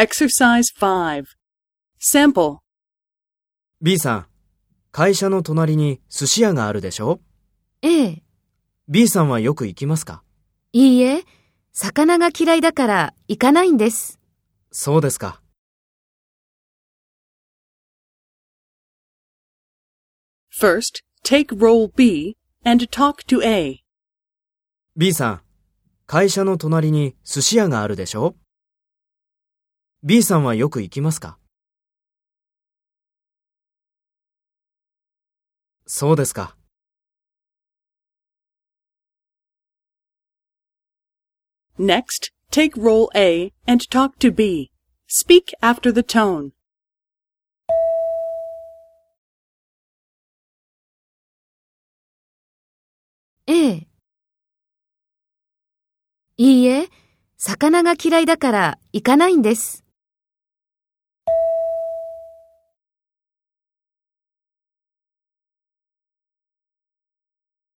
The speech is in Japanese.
Exercise 5. Sample. B さん、会社の隣に寿司屋があるでしょ？ええ。?B さんはよく行きますか？いいえ、魚が嫌いだから行かないんです。そうですか。First, take role B and talk to A. B さん、会社の隣に寿司屋があるでしょ？?B さんはよく行きますかそうですか。Next, take role A and talk to B. Speak after the tone. ええ。いいえ、魚が嫌いだから行かないんです。